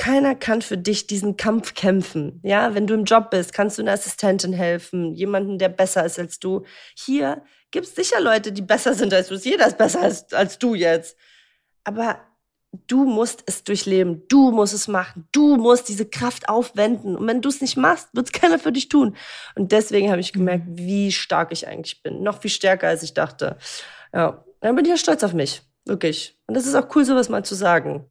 keiner kann für dich diesen Kampf kämpfen. Ja, wenn du im Job bist, kannst du einer Assistentin helfen, jemanden, der besser ist als du. Hier gibt es sicher Leute, die besser sind als du. Jeder ist besser als, als du jetzt. Aber du musst es durchleben. Du musst es machen. Du musst diese Kraft aufwenden. Und wenn du es nicht machst, wird es keiner für dich tun. Und deswegen habe ich gemerkt, mhm. wie stark ich eigentlich bin. Noch viel stärker, als ich dachte. Ja, dann bin ich ja stolz auf mich. Wirklich. Und das ist auch cool, sowas mal zu sagen.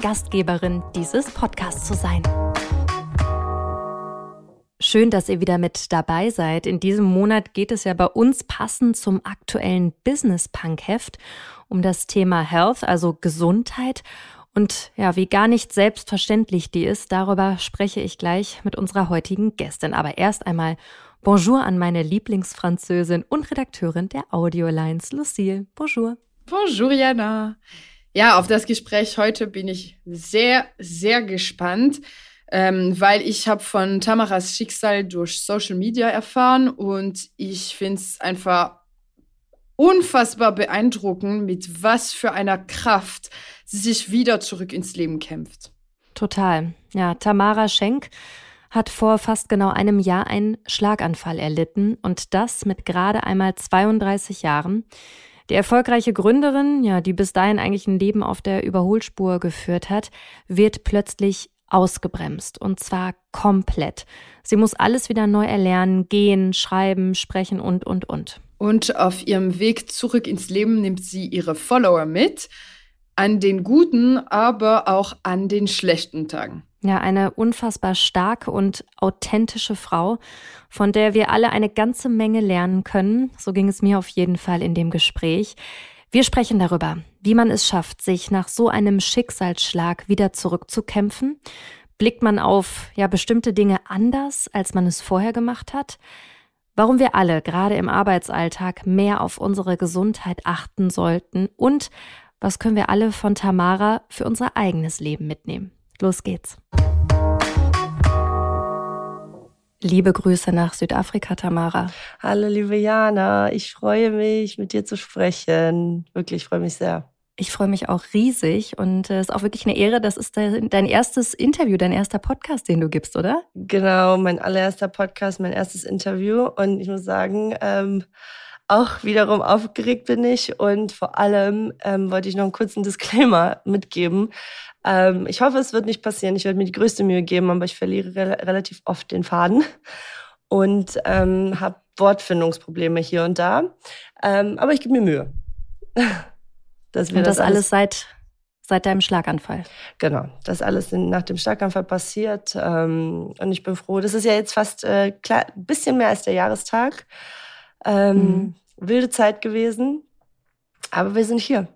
Gastgeberin dieses Podcasts zu sein. Schön, dass ihr wieder mit dabei seid. In diesem Monat geht es ja bei uns passend zum aktuellen Business Punk Heft um das Thema Health, also Gesundheit. Und ja, wie gar nicht selbstverständlich die ist, darüber spreche ich gleich mit unserer heutigen Gästin. Aber erst einmal Bonjour an meine Lieblingsfranzösin und Redakteurin der Audiolines, Lucille. Bonjour. Bonjour, Jana. Ja, auf das Gespräch heute bin ich sehr, sehr gespannt, ähm, weil ich habe von Tamaras Schicksal durch Social Media erfahren und ich finde es einfach unfassbar beeindruckend, mit was für einer Kraft sie sich wieder zurück ins Leben kämpft. Total. Ja, Tamara Schenk hat vor fast genau einem Jahr einen Schlaganfall erlitten und das mit gerade einmal 32 Jahren. Die erfolgreiche Gründerin, ja, die bis dahin eigentlich ein Leben auf der Überholspur geführt hat, wird plötzlich ausgebremst und zwar komplett. Sie muss alles wieder neu erlernen, gehen, schreiben, sprechen und, und, und. Und auf ihrem Weg zurück ins Leben nimmt sie ihre Follower mit, an den guten, aber auch an den schlechten Tagen. Ja, eine unfassbar starke und authentische Frau, von der wir alle eine ganze Menge lernen können. So ging es mir auf jeden Fall in dem Gespräch. Wir sprechen darüber, wie man es schafft, sich nach so einem Schicksalsschlag wieder zurückzukämpfen. Blickt man auf ja bestimmte Dinge anders, als man es vorher gemacht hat? Warum wir alle gerade im Arbeitsalltag mehr auf unsere Gesundheit achten sollten und was können wir alle von Tamara für unser eigenes Leben mitnehmen? Los geht's. Liebe Grüße nach Südafrika, Tamara. Hallo, liebe Jana. Ich freue mich, mit dir zu sprechen. Wirklich, ich freue mich sehr. Ich freue mich auch riesig und es ist auch wirklich eine Ehre. Das ist dein erstes Interview, dein erster Podcast, den du gibst, oder? Genau, mein allererster Podcast, mein erstes Interview. Und ich muss sagen, ähm, auch wiederum aufgeregt bin ich und vor allem ähm, wollte ich noch einen kurzen Disclaimer mitgeben. Ähm, ich hoffe, es wird nicht passieren. Ich werde mir die größte Mühe geben, aber ich verliere re relativ oft den Faden und ähm, habe Wortfindungsprobleme hier und da. Ähm, aber ich gebe mir Mühe. dass wir und das, das alles seit seit deinem Schlaganfall. Genau, das alles nach dem Schlaganfall passiert. Ähm, und ich bin froh. Das ist ja jetzt fast äh, klar, ein bisschen mehr als der Jahrestag. Ähm, mhm. Wilde Zeit gewesen. Aber wir sind hier.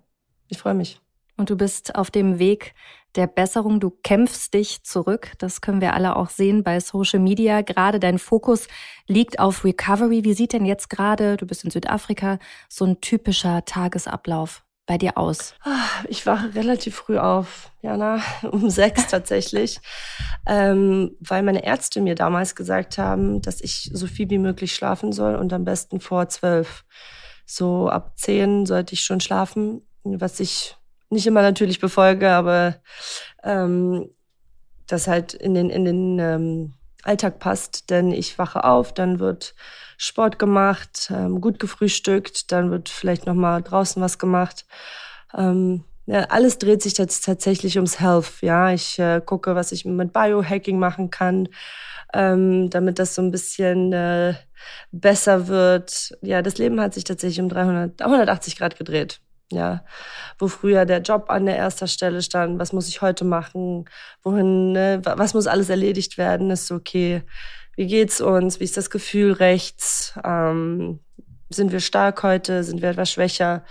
Ich freue mich. Und du bist auf dem Weg der Besserung. Du kämpfst dich zurück. Das können wir alle auch sehen bei Social Media. Gerade dein Fokus liegt auf Recovery. Wie sieht denn jetzt gerade, du bist in Südafrika, so ein typischer Tagesablauf bei dir aus? Ich wache relativ früh auf, Jana, um sechs tatsächlich, ähm, weil meine Ärzte mir damals gesagt haben, dass ich so viel wie möglich schlafen soll und am besten vor zwölf. So ab zehn sollte ich schon schlafen, was ich nicht immer natürlich befolge, aber ähm, das halt in den, in den ähm, Alltag passt. Denn ich wache auf, dann wird Sport gemacht, ähm, gut gefrühstückt, dann wird vielleicht noch mal draußen was gemacht. Ähm, ja, alles dreht sich jetzt tatsächlich ums Health. Ja, ich äh, gucke, was ich mit Biohacking machen kann, ähm, damit das so ein bisschen äh, besser wird. Ja, das Leben hat sich tatsächlich um 300, 180 Grad gedreht. Ja, wo früher der Job an der erster Stelle stand, was muss ich heute machen, wohin, ne, was muss alles erledigt werden, ist okay. Wie geht's uns? Wie ist das Gefühl rechts? Ähm, sind wir stark heute? Sind wir etwas schwächer?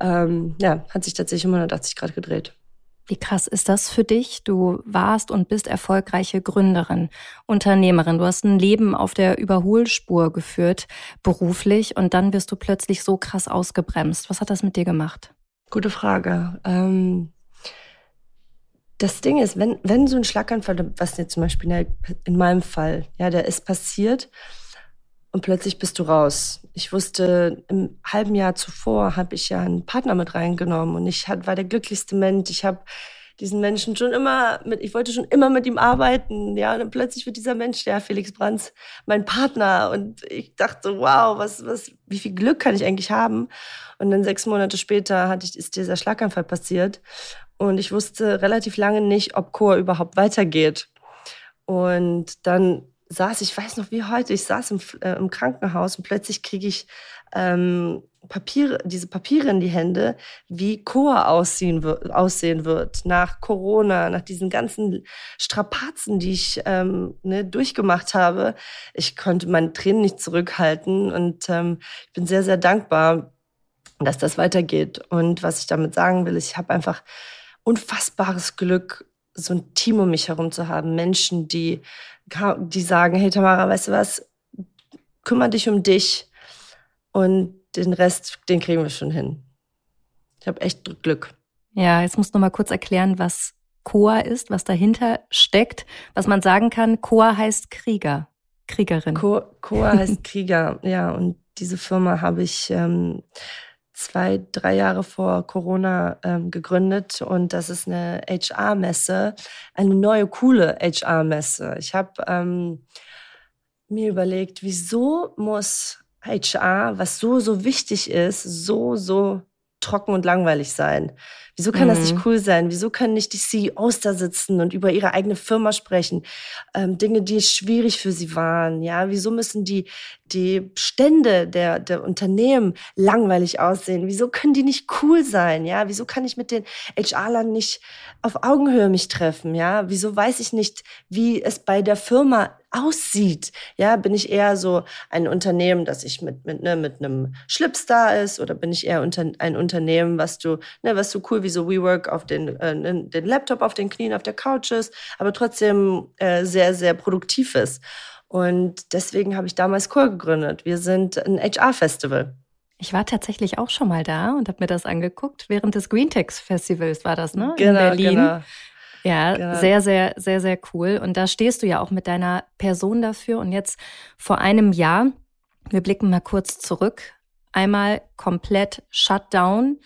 Ähm, ja, hat sich tatsächlich um 180 Grad gedreht. Wie krass ist das für dich? Du warst und bist erfolgreiche Gründerin, Unternehmerin. Du hast ein Leben auf der Überholspur geführt, beruflich, und dann wirst du plötzlich so krass ausgebremst. Was hat das mit dir gemacht? Gute Frage. Ähm, das Ding ist, wenn, wenn so ein Schlaganfall, was jetzt zum Beispiel in meinem Fall, ja, der ist passiert und plötzlich bist du raus. Ich wusste, im halben Jahr zuvor habe ich ja einen Partner mit reingenommen und ich war der glücklichste Mensch. Ich habe diesen Menschen schon immer mit, ich wollte schon immer mit ihm arbeiten, ja, und dann plötzlich wird dieser Mensch, der Felix Brands, mein Partner und ich dachte, wow, was, was, wie viel Glück kann ich eigentlich haben? Und dann sechs Monate später hatte ich, ist dieser Schlaganfall passiert und ich wusste relativ lange nicht, ob Chor überhaupt weitergeht. Und dann saß, ich weiß noch wie heute, ich saß im, äh, im Krankenhaus und plötzlich kriege ich ähm, Papiere, diese Papiere in die Hände, wie Chor aussehen, wird, aussehen wird nach Corona, nach diesen ganzen Strapazen, die ich ähm, ne, durchgemacht habe. Ich konnte meine Tränen nicht zurückhalten und ähm, ich bin sehr, sehr dankbar, dass das weitergeht. Und was ich damit sagen will, ich habe einfach unfassbares Glück, so ein Team um mich herum zu haben. Menschen, die, die sagen, hey Tamara, weißt du was, kümmere dich um dich und den Rest, den kriegen wir schon hin. Ich habe echt Glück. Ja, jetzt musst du mal kurz erklären, was Koa ist, was dahinter steckt. Was man sagen kann, Koa heißt Krieger, Kriegerin. Koa heißt Krieger, ja. Und diese Firma habe ich ähm, zwei, drei Jahre vor Corona ähm, gegründet und das ist eine HR-Messe, eine neue, coole HR-Messe. Ich habe ähm, mir überlegt, wieso muss HR, was so, so wichtig ist, so, so trocken und langweilig sein? Wieso kann mhm. das nicht mhm. cool sein? Wieso können nicht die CEOs da sitzen und über ihre eigene Firma sprechen? Ähm, Dinge, die schwierig für sie waren. Ja, wieso müssen die, die Stände der, der Unternehmen langweilig aussehen? Wieso können die nicht cool sein? Ja, wieso kann ich mit den HR-Lern nicht auf Augenhöhe mich treffen? Ja, wieso weiß ich nicht, wie es bei der Firma aussieht. Ja, bin ich eher so ein Unternehmen, das ich mit mit ne, mit einem Schlips da ist, oder bin ich eher unter, ein Unternehmen, was du ne, was so cool wie so WeWork auf den äh, den Laptop auf den Knien auf der Couch ist, aber trotzdem äh, sehr sehr produktiv ist. Und deswegen habe ich damals Core gegründet. Wir sind ein HR-Festival. Ich war tatsächlich auch schon mal da und habe mir das angeguckt. Während des Greentex Festivals war das, ne? Genau, In Berlin. Genau. Ja, genau. sehr, sehr, sehr, sehr cool. Und da stehst du ja auch mit deiner Person dafür. Und jetzt vor einem Jahr, wir blicken mal kurz zurück, einmal komplett Shutdown.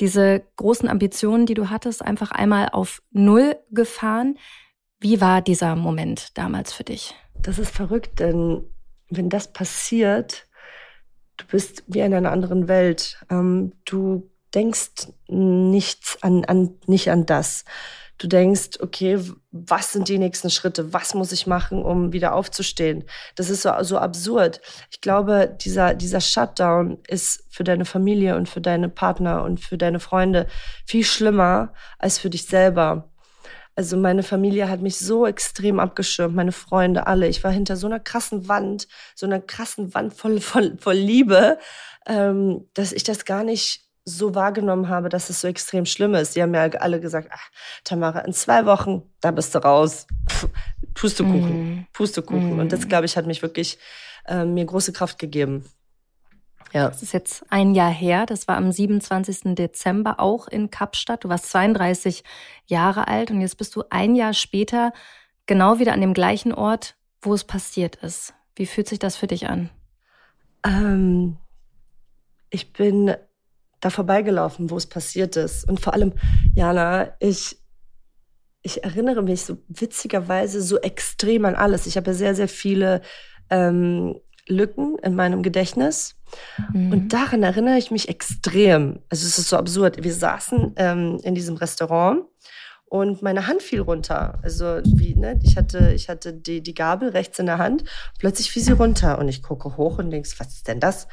Diese großen Ambitionen, die du hattest, einfach einmal auf Null gefahren. Wie war dieser Moment damals für dich? Das ist verrückt, denn wenn das passiert, du bist wie in einer anderen Welt. Ähm, du denkst nichts an, an, nicht an das. Du denkst, okay, was sind die nächsten Schritte? Was muss ich machen, um wieder aufzustehen? Das ist so, so absurd. Ich glaube, dieser, dieser Shutdown ist für deine Familie und für deine Partner und für deine Freunde viel schlimmer als für dich selber. Also meine Familie hat mich so extrem abgeschirmt, meine Freunde, alle. Ich war hinter so einer krassen Wand, so einer krassen Wand voll, voll, voll Liebe, ähm, dass ich das gar nicht so wahrgenommen habe, dass es so extrem schlimm ist. Sie haben ja alle gesagt, ach, Tamara, in zwei Wochen, da bist du raus. Puh, Pustekuchen, mm. Pustekuchen. Mm. Und das, mhm. glaube ich, hat mich wirklich äh, mir große Kraft gegeben. Ja. Das ist jetzt ein Jahr her. Das war am 27. Dezember auch in Kapstadt. Du warst 32 Jahre alt und jetzt bist du ein Jahr später genau wieder an dem gleichen Ort, wo es passiert ist. Wie fühlt sich das für dich an? Ähm, ich bin da vorbeigelaufen, wo es passiert ist. Und vor allem, Jana, ich, ich erinnere mich so witzigerweise so extrem an alles. Ich habe ja sehr, sehr viele ähm, Lücken in meinem Gedächtnis. Mhm. Und daran erinnere ich mich extrem. Also es ist so absurd. Wir saßen ähm, in diesem Restaurant und meine Hand fiel runter. Also wie, ne, ich hatte, ich hatte die, die Gabel rechts in der Hand. Plötzlich fiel sie runter und ich gucke hoch und denke, was ist denn das?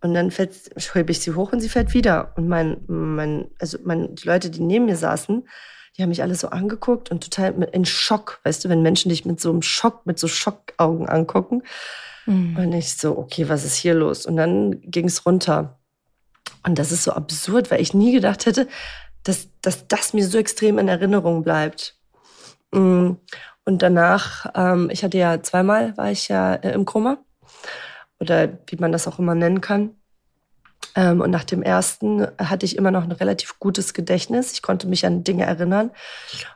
Und dann fällt, hebe ich sie hoch und sie fällt wieder. Und mein, mein, also mein, die Leute, die neben mir saßen, die haben mich alle so angeguckt und total mit, in Schock, weißt du, wenn Menschen dich mit so einem Schock, mit so Schockaugen angucken. Mhm. Und ich so, okay, was ist hier los? Und dann ging es runter. Und das ist so absurd, weil ich nie gedacht hätte, dass, dass das mir so extrem in Erinnerung bleibt. Mm. Und danach, ähm, ich hatte ja zweimal, war ich ja äh, im Koma oder wie man das auch immer nennen kann. Ähm, und nach dem ersten hatte ich immer noch ein relativ gutes Gedächtnis. Ich konnte mich an Dinge erinnern.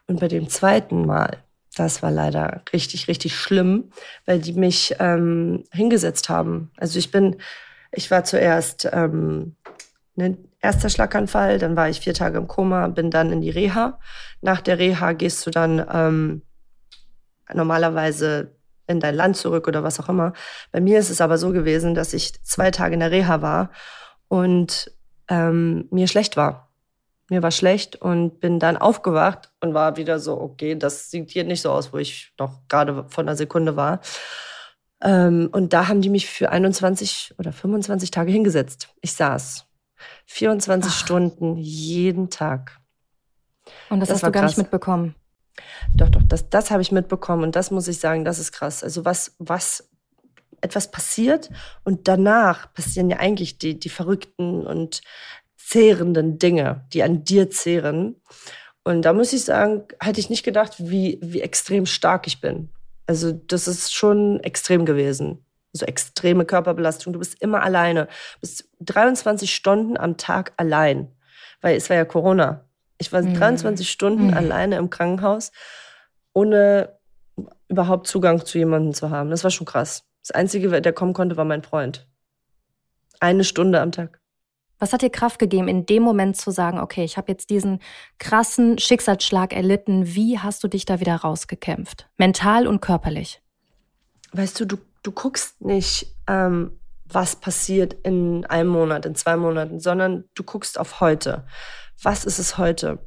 Und bei dem zweiten Mal, das war leider richtig, richtig schlimm, weil die mich ähm, hingesetzt haben. Also ich bin, ich war zuerst ähm, ne, erster Schlaganfall, dann war ich vier Tage im Koma, bin dann in die Reha. Nach der Reha gehst du dann ähm, normalerweise in dein Land zurück oder was auch immer. Bei mir ist es aber so gewesen, dass ich zwei Tage in der Reha war und ähm, mir schlecht war. Mir war schlecht und bin dann aufgewacht und war wieder so, okay, das sieht hier nicht so aus, wo ich noch gerade von einer Sekunde war. Ähm, und da haben die mich für 21 oder 25 Tage hingesetzt. Ich saß 24 Ach. Stunden jeden Tag. Und das, das hast du gar krass. nicht mitbekommen? Doch, doch, das, das habe ich mitbekommen und das muss ich sagen, das ist krass. Also was, was etwas passiert und danach passieren ja eigentlich die, die verrückten und zehrenden Dinge, die an dir zehren. Und da muss ich sagen, hätte ich nicht gedacht, wie, wie extrem stark ich bin. Also das ist schon extrem gewesen. So extreme Körperbelastung. Du bist immer alleine. Du bist 23 Stunden am Tag allein. Weil es war ja Corona. Ich war mhm. 23 Stunden mhm. alleine im Krankenhaus, ohne überhaupt Zugang zu jemandem zu haben. Das war schon krass. Das Einzige, der kommen konnte, war mein Freund. Eine Stunde am Tag. Was hat dir Kraft gegeben, in dem Moment zu sagen, okay, ich habe jetzt diesen krassen Schicksalsschlag erlitten. Wie hast du dich da wieder rausgekämpft? Mental und körperlich? Weißt du, du, du guckst nicht, ähm, was passiert in einem Monat, in zwei Monaten, sondern du guckst auf heute. Was ist es heute?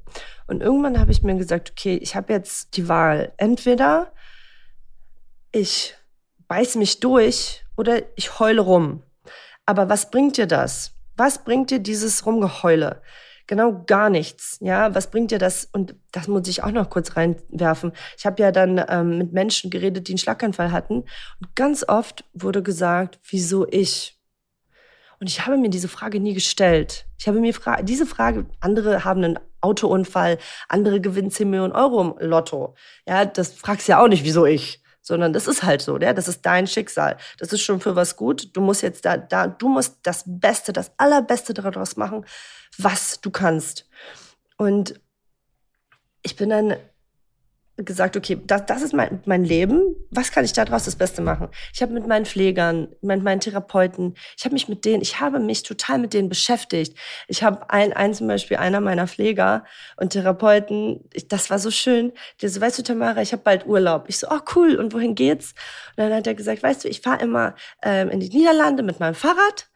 Und irgendwann habe ich mir gesagt, okay, ich habe jetzt die Wahl. Entweder ich beiß mich durch oder ich heule rum. Aber was bringt dir das? Was bringt dir dieses Rumgeheule? Genau gar nichts. Ja, was bringt dir das? Und das muss ich auch noch kurz reinwerfen. Ich habe ja dann ähm, mit Menschen geredet, die einen Schlaganfall hatten. Und ganz oft wurde gesagt, wieso ich? Und ich habe mir diese Frage nie gestellt. Ich habe mir fra diese Frage, andere haben einen Autounfall, andere gewinnen 10 Millionen Euro im Lotto. Ja, das fragst ja auch nicht, wieso ich sondern das ist halt so, ja, das ist dein Schicksal. Das ist schon für was gut. Du musst jetzt da, da, du musst das Beste, das Allerbeste daraus machen, was du kannst. Und ich bin dann gesagt, okay, das, das ist mein, mein Leben. Was kann ich daraus das Beste machen? Ich habe mit meinen Pflegern, mit meinen Therapeuten, ich habe mich mit denen, ich habe mich total mit denen beschäftigt. Ich habe ein, ein zum Beispiel einer meiner Pfleger und Therapeuten, ich, das war so schön. Der so, weißt du, Tamara, ich habe bald Urlaub. Ich so, oh cool. Und wohin geht's? Und dann hat er gesagt, weißt du, ich fahre immer ähm, in die Niederlande mit meinem Fahrrad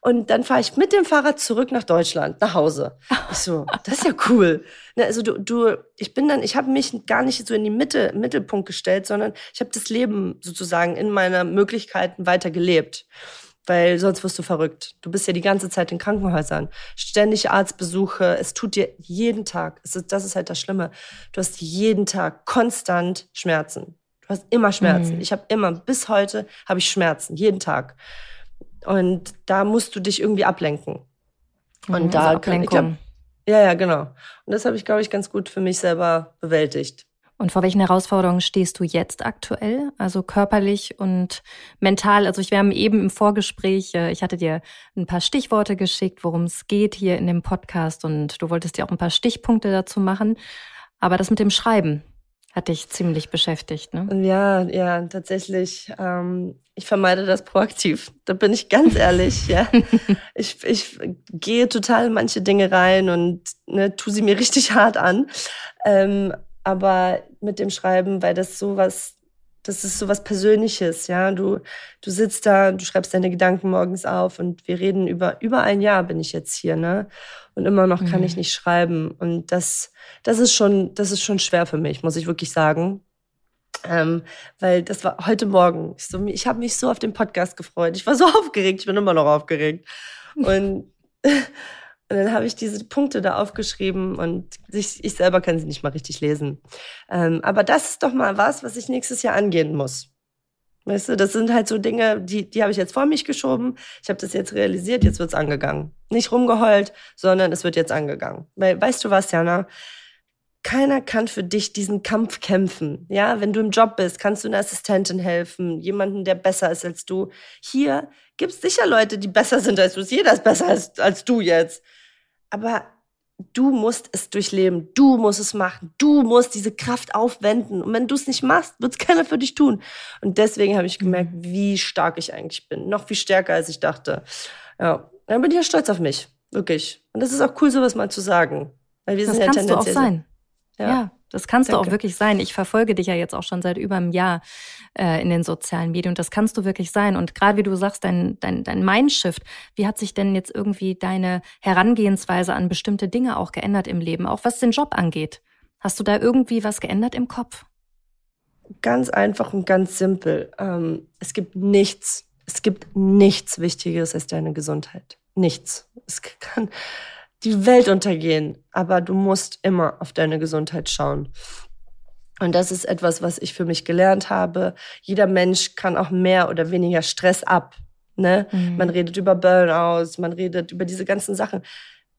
und dann fahre ich mit dem Fahrrad zurück nach Deutschland, nach Hause. Ich so, das ist ja cool. Ne, also du, du, ich bin dann, ich habe mich gar nicht so in die Mitte, Mittelpunkt gestellt, sondern ich habe das Leben sozusagen in meiner Möglichkeiten weiter gelebt. Weil sonst wirst du verrückt. Du bist ja die ganze Zeit in Krankenhäusern. Ständig Arztbesuche. Es tut dir jeden Tag. Ist, das ist halt das Schlimme. Du hast jeden Tag konstant Schmerzen. Du hast immer Schmerzen. Mhm. Ich habe immer, bis heute habe ich Schmerzen. Jeden Tag. Und da musst du dich irgendwie ablenken. Und mhm, da kann ich, glaub, ja, ja, genau. Und das habe ich, glaube ich, ganz gut für mich selber bewältigt. Und vor welchen Herausforderungen stehst du jetzt aktuell? Also körperlich und mental. Also ich, wir haben eben im Vorgespräch, äh, ich hatte dir ein paar Stichworte geschickt, worum es geht hier in dem Podcast und du wolltest dir auch ein paar Stichpunkte dazu machen. Aber das mit dem Schreiben, hat dich ziemlich beschäftigt, ne? Ja, ja, tatsächlich. Ähm, ich vermeide das proaktiv. Da bin ich ganz ehrlich. ja. Ich, ich gehe total in manche Dinge rein und ne, tu sie mir richtig hart an. Ähm, aber mit dem Schreiben, weil das sowas, das ist sowas Persönliches, ja. Du, du sitzt da, du schreibst deine Gedanken morgens auf und wir reden über, über ein Jahr bin ich jetzt hier, ne? Und immer noch kann mhm. ich nicht schreiben. Und das, das ist schon, das ist schon schwer für mich, muss ich wirklich sagen. Ähm, weil das war heute Morgen. Ich, so, ich habe mich so auf den Podcast gefreut. Ich war so aufgeregt. Ich bin immer noch aufgeregt. Und, und dann habe ich diese Punkte da aufgeschrieben und ich, ich selber kann sie nicht mal richtig lesen. Ähm, aber das ist doch mal was, was ich nächstes Jahr angehen muss. Weißt du, das sind halt so Dinge, die, die habe ich jetzt vor mich geschoben. Ich habe das jetzt realisiert, jetzt wird's angegangen. Nicht rumgeheult, sondern es wird jetzt angegangen. Weil, weißt du was, Jana? Keiner kann für dich diesen Kampf kämpfen. Ja, wenn du im Job bist, kannst du einer Assistentin helfen, jemanden, der besser ist als du. Hier gibt's sicher Leute, die besser sind als du. Jeder ist besser als, als du jetzt. Aber du musst es durchleben, du musst es machen, du musst diese Kraft aufwenden. Und wenn du es nicht machst, wird es keiner für dich tun. Und deswegen habe ich gemerkt, mhm. wie stark ich eigentlich bin. Noch viel stärker, als ich dachte. Ja, dann bin ich ja stolz auf mich. Wirklich. Und das ist auch cool, sowas mal zu sagen. Weil wir das sind ja kannst du auch sein. ja. ja. Das kannst Danke. du auch wirklich sein. Ich verfolge dich ja jetzt auch schon seit über einem Jahr äh, in den sozialen Medien das kannst du wirklich sein. Und gerade wie du sagst, dein, dein, dein Mindshift, wie hat sich denn jetzt irgendwie deine Herangehensweise an bestimmte Dinge auch geändert im Leben, auch was den Job angeht? Hast du da irgendwie was geändert im Kopf? Ganz einfach und ganz simpel. Ähm, es gibt nichts, es gibt nichts Wichtigeres als deine Gesundheit. Nichts. Es kann, die Welt untergehen, aber du musst immer auf deine Gesundheit schauen. Und das ist etwas, was ich für mich gelernt habe. Jeder Mensch kann auch mehr oder weniger Stress ab. Ne? Mhm. Man redet über Burnouts, man redet über diese ganzen Sachen.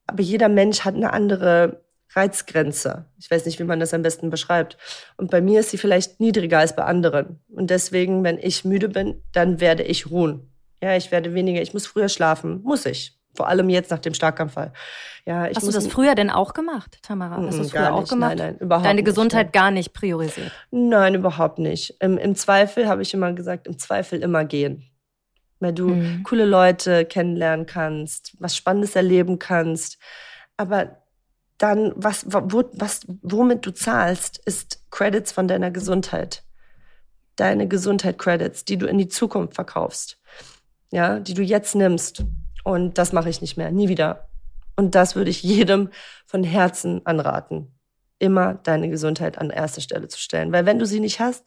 Aber jeder Mensch hat eine andere Reizgrenze. Ich weiß nicht, wie man das am besten beschreibt. Und bei mir ist sie vielleicht niedriger als bei anderen. Und deswegen, wenn ich müde bin, dann werde ich ruhen. Ja, ich werde weniger, ich muss früher schlafen. Muss ich. Vor allem jetzt nach dem Starkanfall. Ja, ich Hast du das früher denn auch gemacht, Tamara? Hast du das früher auch gemacht? Nein, nein, überhaupt Deine Gesundheit nicht, gar nicht priorisiert? Nein, überhaupt nicht. Im, im Zweifel habe ich immer gesagt, im Zweifel immer gehen. Weil du mhm. coole Leute kennenlernen kannst, was Spannendes erleben kannst. Aber dann, was, wo, was, womit du zahlst, ist Credits von deiner Gesundheit. Deine Gesundheit-Credits, die du in die Zukunft verkaufst. Ja, die du jetzt nimmst und das mache ich nicht mehr, nie wieder. Und das würde ich jedem von Herzen anraten. Immer deine Gesundheit an erste Stelle zu stellen. Weil wenn du sie nicht hast,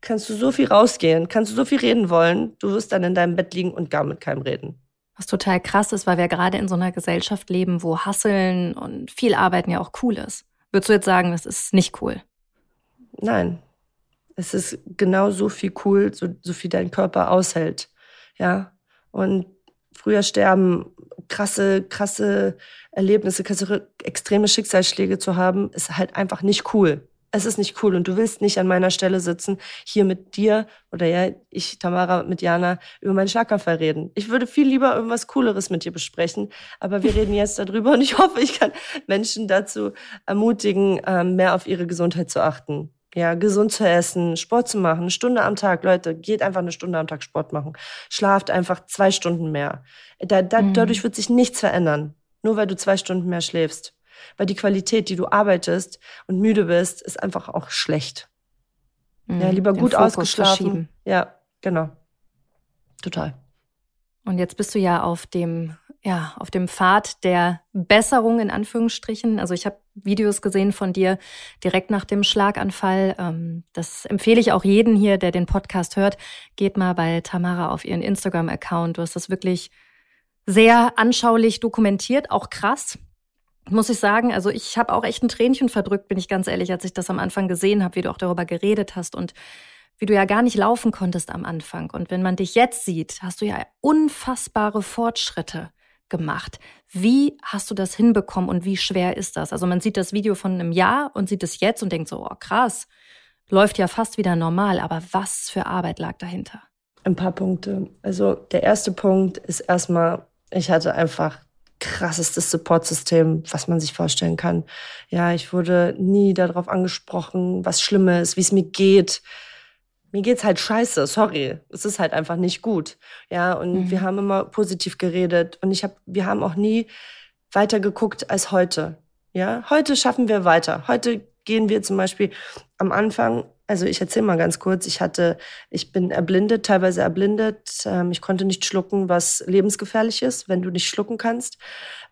kannst du so viel rausgehen, kannst du so viel reden wollen, du wirst dann in deinem Bett liegen und gar mit keinem reden. Was total krass ist, weil wir gerade in so einer Gesellschaft leben, wo Hasseln und viel Arbeiten ja auch cool ist. Würdest du jetzt sagen, das ist nicht cool? Nein. Es ist genau so viel cool, so, so viel dein Körper aushält. Ja. Und früher sterben, krasse, krasse Erlebnisse, krasse, extreme Schicksalsschläge zu haben, ist halt einfach nicht cool. Es ist nicht cool und du willst nicht an meiner Stelle sitzen, hier mit dir oder ja, ich, Tamara, mit Jana über meinen Schlaganfall reden. Ich würde viel lieber irgendwas Cooleres mit dir besprechen, aber wir reden jetzt darüber und ich hoffe, ich kann Menschen dazu ermutigen, ähm, mehr auf ihre Gesundheit zu achten ja, gesund zu essen, Sport zu machen, eine Stunde am Tag. Leute, geht einfach eine Stunde am Tag Sport machen. Schlaft einfach zwei Stunden mehr. Da, da, mhm. Dadurch wird sich nichts verändern. Nur weil du zwei Stunden mehr schläfst. Weil die Qualität, die du arbeitest und müde bist, ist einfach auch schlecht. Mhm. Ja, lieber Den gut Fokus ausgeschlafen. Ja, genau. Total. Und jetzt bist du ja auf dem ja, auf dem Pfad der Besserung in Anführungsstrichen. Also ich habe Videos gesehen von dir direkt nach dem Schlaganfall. Ähm, das empfehle ich auch jeden hier, der den Podcast hört. Geht mal bei Tamara auf ihren Instagram-Account. Du hast das wirklich sehr anschaulich dokumentiert, auch krass. Muss ich sagen, also ich habe auch echt ein Tränchen verdrückt, bin ich ganz ehrlich, als ich das am Anfang gesehen habe, wie du auch darüber geredet hast und wie du ja gar nicht laufen konntest am Anfang. Und wenn man dich jetzt sieht, hast du ja unfassbare Fortschritte gemacht. Wie hast du das hinbekommen und wie schwer ist das? Also man sieht das Video von einem Jahr und sieht es jetzt und denkt so, oh krass, läuft ja fast wieder normal, aber was für Arbeit lag dahinter? Ein paar Punkte. Also der erste Punkt ist erstmal, ich hatte einfach krassestes Supportsystem, was man sich vorstellen kann. Ja, ich wurde nie darauf angesprochen, was Schlimmes, wie es mir geht mir geht's halt scheiße, sorry. Es ist halt einfach nicht gut. Ja, und mhm. wir haben immer positiv geredet und ich habe wir haben auch nie weiter geguckt als heute. Ja, heute schaffen wir weiter. Heute gehen wir zum Beispiel am Anfang, also ich erzähle mal ganz kurz, ich hatte, ich bin erblindet, teilweise erblindet. Ähm, ich konnte nicht schlucken, was lebensgefährlich ist, wenn du nicht schlucken kannst.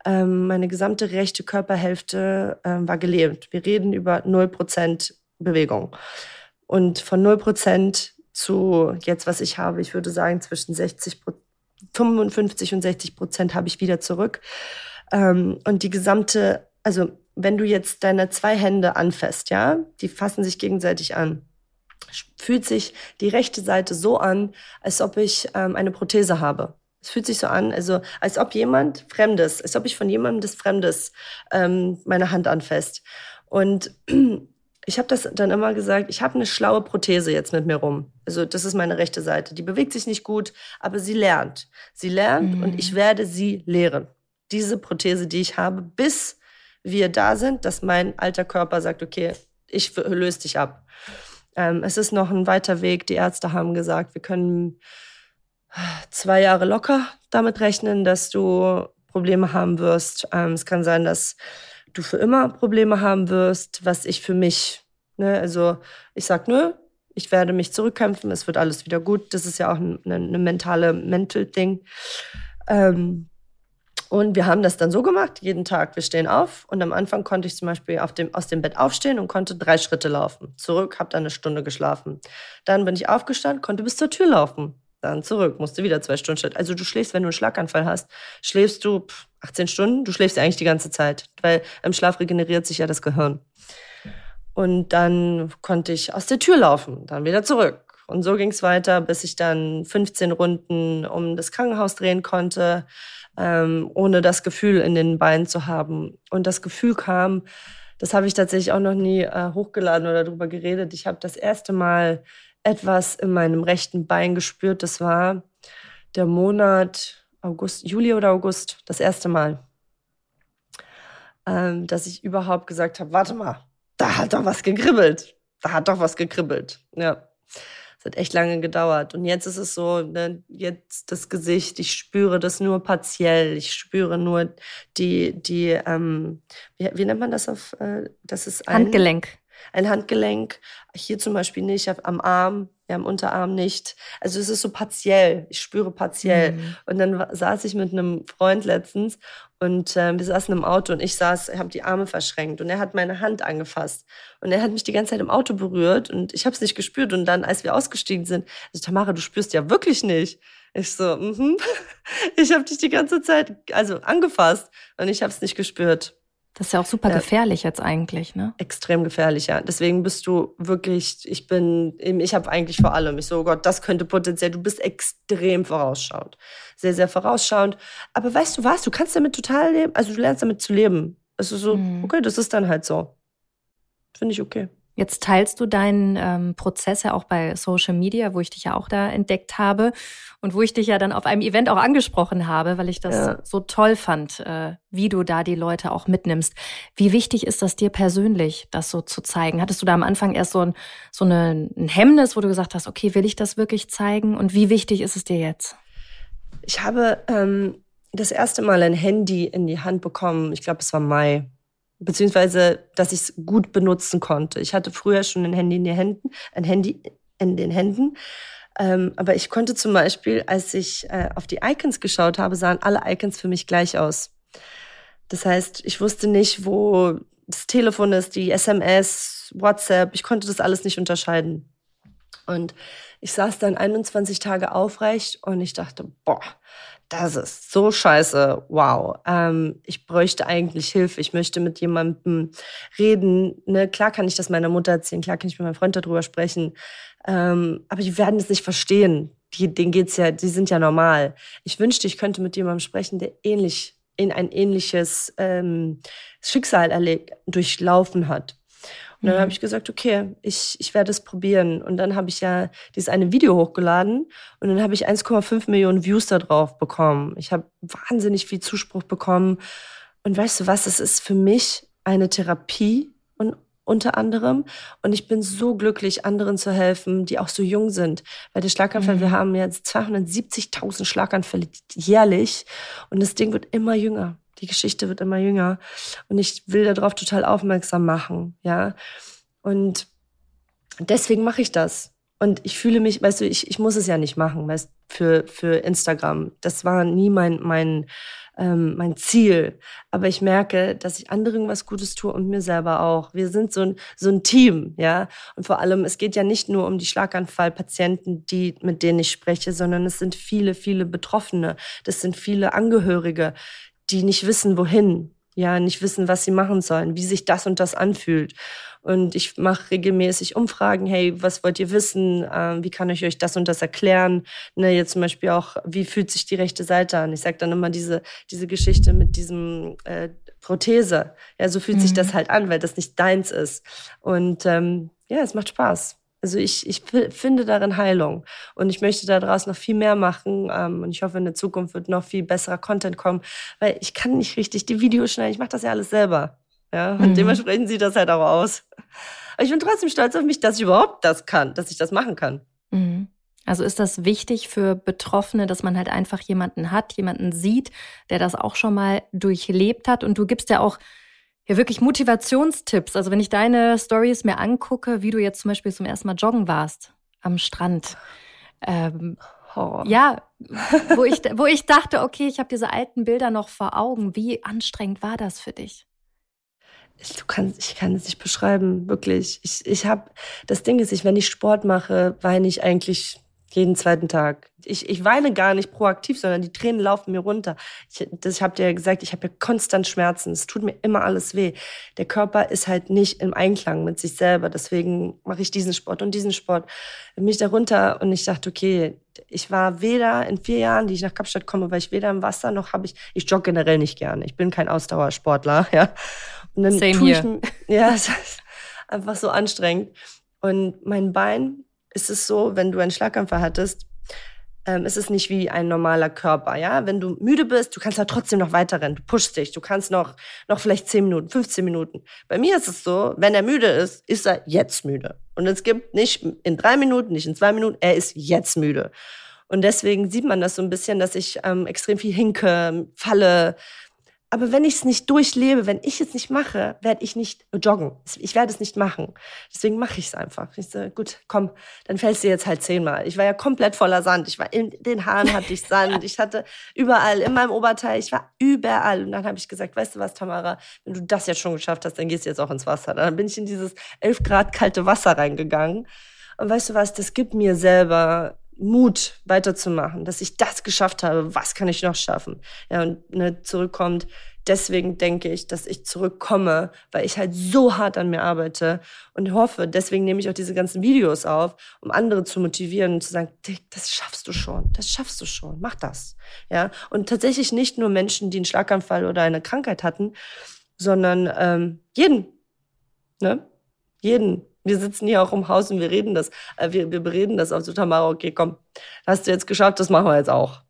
Ähm, meine gesamte rechte Körperhälfte ähm, war gelähmt. Wir reden über 0% Bewegung. Und von 0% zu jetzt, was ich habe, ich würde sagen, zwischen 60, 55 und 60 Prozent habe ich wieder zurück. Ähm, und die gesamte, also wenn du jetzt deine zwei Hände anfasst, ja, die fassen sich gegenseitig an. fühlt sich die rechte Seite so an, als ob ich ähm, eine Prothese habe. Es fühlt sich so an, also als ob jemand Fremdes, als ob ich von jemandem des Fremdes ähm, meine Hand anfasst. Und ich habe das dann immer gesagt, ich habe eine schlaue Prothese jetzt mit mir rum. Also das ist meine rechte Seite. Die bewegt sich nicht gut, aber sie lernt. Sie lernt mhm. und ich werde sie lehren. Diese Prothese, die ich habe, bis wir da sind, dass mein alter Körper sagt, okay, ich löse dich ab. Ähm, es ist noch ein weiter Weg. Die Ärzte haben gesagt, wir können zwei Jahre locker damit rechnen, dass du Probleme haben wirst. Ähm, es kann sein, dass du für immer Probleme haben wirst, was ich für mich, ne, also ich sag, nö, ich werde mich zurückkämpfen, es wird alles wieder gut. Das ist ja auch eine, eine mentale Mental-Ding. Ähm, und wir haben das dann so gemacht, jeden Tag, wir stehen auf und am Anfang konnte ich zum Beispiel dem, aus dem Bett aufstehen und konnte drei Schritte laufen. Zurück, habe dann eine Stunde geschlafen. Dann bin ich aufgestanden, konnte bis zur Tür laufen. Dann zurück, musste wieder zwei Stunden schlafen. Also du schläfst, wenn du einen Schlaganfall hast, schläfst du 18 Stunden, du schläfst ja eigentlich die ganze Zeit, weil im Schlaf regeneriert sich ja das Gehirn. Und dann konnte ich aus der Tür laufen, dann wieder zurück. Und so ging es weiter, bis ich dann 15 Runden um das Krankenhaus drehen konnte ähm, ohne das Gefühl in den Beinen zu haben. Und das Gefühl kam, das habe ich tatsächlich auch noch nie äh, hochgeladen oder darüber geredet. Ich habe das erste Mal etwas in meinem rechten Bein gespürt. Das war der Monat August, Juli oder August, das erste Mal, ähm, dass ich überhaupt gesagt habe, warte mal, da hat doch was gekribbelt. Da hat doch was gekribbelt. Ja. Es hat echt lange gedauert. Und jetzt ist es so, ne, jetzt das Gesicht, ich spüre das nur partiell. Ich spüre nur die, die, ähm, wie, wie nennt man das auf, äh, das ist ein Handgelenk. Ein Handgelenk. Hier zum Beispiel nicht, am Arm ja, im Unterarm nicht. Also es ist so partiell, ich spüre partiell. Mhm. Und dann saß ich mit einem Freund letztens und äh, wir saßen im Auto und ich saß, habe die Arme verschränkt und er hat meine Hand angefasst und er hat mich die ganze Zeit im Auto berührt und ich habe es nicht gespürt und dann, als wir ausgestiegen sind, also Tamara, du spürst ja wirklich nicht. Ich so, mhm. ich habe dich die ganze Zeit also angefasst und ich habe es nicht gespürt. Das ist ja auch super ja. gefährlich jetzt eigentlich, ne? Extrem gefährlich, ja. Deswegen bist du wirklich, ich bin, ich habe eigentlich vor allem, ich so, oh Gott, das könnte potenziell, du bist extrem vorausschauend. Sehr, sehr vorausschauend. Aber weißt du was, du kannst damit total leben, also du lernst damit zu leben. Es ist so, mhm. okay, das ist dann halt so. Finde ich okay. Jetzt teilst du deinen ähm, Prozess ja auch bei Social Media, wo ich dich ja auch da entdeckt habe und wo ich dich ja dann auf einem Event auch angesprochen habe, weil ich das ja. so toll fand, äh, wie du da die Leute auch mitnimmst. Wie wichtig ist das dir persönlich, das so zu zeigen? Hattest du da am Anfang erst so ein, so eine, ein Hemmnis, wo du gesagt hast, okay, will ich das wirklich zeigen? Und wie wichtig ist es dir jetzt? Ich habe ähm, das erste Mal ein Handy in die Hand bekommen. Ich glaube, es war Mai beziehungsweise dass ich es gut benutzen konnte. Ich hatte früher schon ein Handy in den Händen, ein Handy in den Händen. Ähm, aber ich konnte zum Beispiel, als ich äh, auf die Icons geschaut habe, sahen alle Icons für mich gleich aus. Das heißt, ich wusste nicht, wo das Telefon ist, die SMS, WhatsApp. Ich konnte das alles nicht unterscheiden. Und ich saß dann 21 Tage aufrecht und ich dachte, boah, das ist so scheiße, wow, ähm, ich bräuchte eigentlich Hilfe, ich möchte mit jemandem reden. Ne? Klar kann ich das meiner Mutter erzählen, klar kann ich mit meinem Freund darüber sprechen, ähm, aber die werden es nicht verstehen. Die, denen geht's ja, die sind ja normal. Ich wünschte, ich könnte mit jemandem sprechen, der ähnlich in ein ähnliches ähm, Schicksal erlebt, durchlaufen hat. Und dann mhm. habe ich gesagt, okay, ich, ich werde es probieren. Und dann habe ich ja dieses eine Video hochgeladen und dann habe ich 1,5 Millionen Views da drauf bekommen. Ich habe wahnsinnig viel Zuspruch bekommen. Und weißt du was, es ist für mich eine Therapie und unter anderem. Und ich bin so glücklich, anderen zu helfen, die auch so jung sind. Weil der Schlaganfall, mhm. wir haben jetzt 270.000 Schlaganfälle jährlich und das Ding wird immer jünger. Die Geschichte wird immer jünger. Und ich will darauf total aufmerksam machen, ja. Und deswegen mache ich das. Und ich fühle mich, weißt du, ich, ich muss es ja nicht machen, weißt für, für Instagram. Das war nie mein, mein, ähm, mein Ziel. Aber ich merke, dass ich anderen was Gutes tue und mir selber auch. Wir sind so ein, so ein Team, ja. Und vor allem, es geht ja nicht nur um die Schlaganfallpatienten, die, mit denen ich spreche, sondern es sind viele, viele Betroffene. Das sind viele Angehörige, die nicht wissen, wohin, ja, nicht wissen, was sie machen sollen, wie sich das und das anfühlt. Und ich mache regelmäßig Umfragen, hey, was wollt ihr wissen? Ähm, wie kann ich euch das und das erklären? Ne, jetzt zum Beispiel auch, wie fühlt sich die rechte Seite an? Ich sage dann immer diese, diese Geschichte mit diesem äh, Prothese. Ja, so fühlt mhm. sich das halt an, weil das nicht deins ist. Und ähm, ja, es macht Spaß. Also ich, ich finde darin Heilung und ich möchte daraus noch viel mehr machen ähm, und ich hoffe, in der Zukunft wird noch viel besserer Content kommen, weil ich kann nicht richtig die Videos schneiden, ich mache das ja alles selber. Ja, und mhm. dementsprechend sieht das halt auch aus. Aber ich bin trotzdem stolz auf mich, dass ich überhaupt das kann, dass ich das machen kann. Mhm. Also ist das wichtig für Betroffene, dass man halt einfach jemanden hat, jemanden sieht, der das auch schon mal durchlebt hat. Und du gibst ja auch ja wirklich Motivationstipps. Also wenn ich deine Stories mir angucke, wie du jetzt zum Beispiel zum ersten Mal joggen warst am Strand. Ähm, oh. Ja, wo ich, wo ich dachte, okay, ich habe diese alten Bilder noch vor Augen. Wie anstrengend war das für dich? du kannst, ich kann es nicht beschreiben, wirklich. Ich, ich habe, das Ding ist, ich, wenn ich Sport mache, weine ich eigentlich jeden zweiten Tag. Ich, ich weine gar nicht proaktiv, sondern die Tränen laufen mir runter. Ich, das, ich habe dir ja gesagt, ich habe ja konstant Schmerzen. Es tut mir immer alles weh. Der Körper ist halt nicht im Einklang mit sich selber. Deswegen mache ich diesen Sport und diesen Sport. Mich darunter und ich dachte, okay, ich war weder in vier Jahren, die ich nach Kapstadt komme, weil ich weder im Wasser noch habe ich, ich jogge generell nicht gerne. Ich bin kein Ausdauersportler, ja. Und dann Same tue ich, hier. ja, es ist einfach so anstrengend. Und mein Bein ist es so, wenn du einen Schlaganfall hattest, ähm, ist es nicht wie ein normaler Körper, ja. Wenn du müde bist, du kannst da trotzdem noch weiter rennen. Du pushst dich. Du kannst noch, noch vielleicht 10 Minuten, 15 Minuten. Bei mir ist es so, wenn er müde ist, ist er jetzt müde. Und es gibt nicht in drei Minuten, nicht in zwei Minuten, er ist jetzt müde. Und deswegen sieht man das so ein bisschen, dass ich ähm, extrem viel hinke, falle, aber wenn ich es nicht durchlebe, wenn ich es nicht mache, werde ich nicht joggen. Ich werde es nicht machen. Deswegen mache ich es einfach. Ich so, gut, komm, dann fällst du jetzt halt zehnmal. Ich war ja komplett voller Sand. Ich war in den Haaren hatte ich Sand. Ich hatte überall in meinem Oberteil. Ich war überall. Und dann habe ich gesagt, weißt du was, Tamara, wenn du das jetzt schon geschafft hast, dann gehst du jetzt auch ins Wasser. Dann bin ich in dieses elf Grad kalte Wasser reingegangen. Und weißt du was, das gibt mir selber Mut weiterzumachen, dass ich das geschafft habe. Was kann ich noch schaffen? Ja, und ne, zurückkommt. Deswegen denke ich, dass ich zurückkomme, weil ich halt so hart an mir arbeite und hoffe, deswegen nehme ich auch diese ganzen Videos auf, um andere zu motivieren und zu sagen, das schaffst du schon, das schaffst du schon, mach das. Ja, und tatsächlich nicht nur Menschen, die einen Schlaganfall oder eine Krankheit hatten, sondern ähm, jeden, ne? Jeden, wir sitzen hier auch im Haus und wir reden das, äh, wir, wir bereden das auf so Tamara, okay, komm, hast du jetzt geschafft, das machen wir jetzt auch.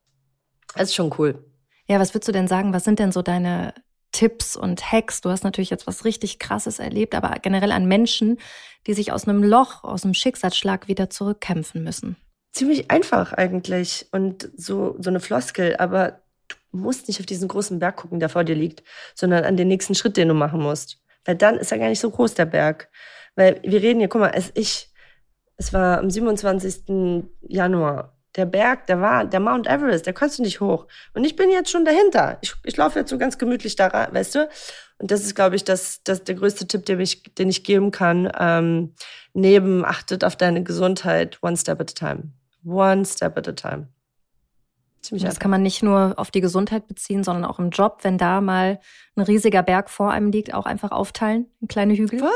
Das ist schon cool. Ja, was würdest du denn sagen, was sind denn so deine Tipps und Hacks? Du hast natürlich jetzt was richtig Krasses erlebt, aber generell an Menschen, die sich aus einem Loch, aus einem Schicksalsschlag wieder zurückkämpfen müssen. Ziemlich einfach eigentlich und so, so eine Floskel, aber du musst nicht auf diesen großen Berg gucken, der vor dir liegt, sondern an den nächsten Schritt, den du machen musst. Weil dann ist er gar nicht so groß, der Berg. Weil wir reden hier, guck mal, es, ich, es war am 27. Januar. Der Berg, der war, der Mount Everest, der konntest du nicht hoch. Und ich bin jetzt schon dahinter. Ich, ich laufe jetzt so ganz gemütlich da rein, weißt du? Und das ist, glaube ich, das, das der größte Tipp, den ich, den ich geben kann. Ähm, neben achtet auf deine Gesundheit, one step at a time. One step at a time. Ziemlich das kann man nicht nur auf die Gesundheit beziehen, sondern auch im Job, wenn da mal ein riesiger Berg vor einem liegt, auch einfach aufteilen, kleine Hügel. Voll,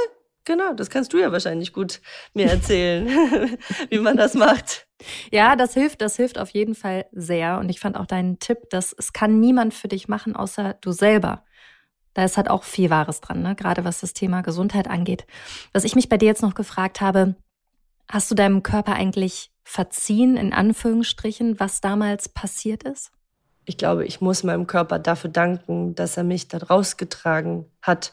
Genau, das kannst du ja wahrscheinlich gut mir erzählen, wie man das macht. Ja, das hilft, das hilft auf jeden Fall sehr. Und ich fand auch deinen Tipp, dass es kann niemand für dich machen, außer du selber. Da ist halt auch viel Wahres dran, ne? gerade was das Thema Gesundheit angeht. Was ich mich bei dir jetzt noch gefragt habe, hast du deinem Körper eigentlich verziehen, in Anführungsstrichen, was damals passiert ist? Ich glaube, ich muss meinem Körper dafür danken, dass er mich da rausgetragen hat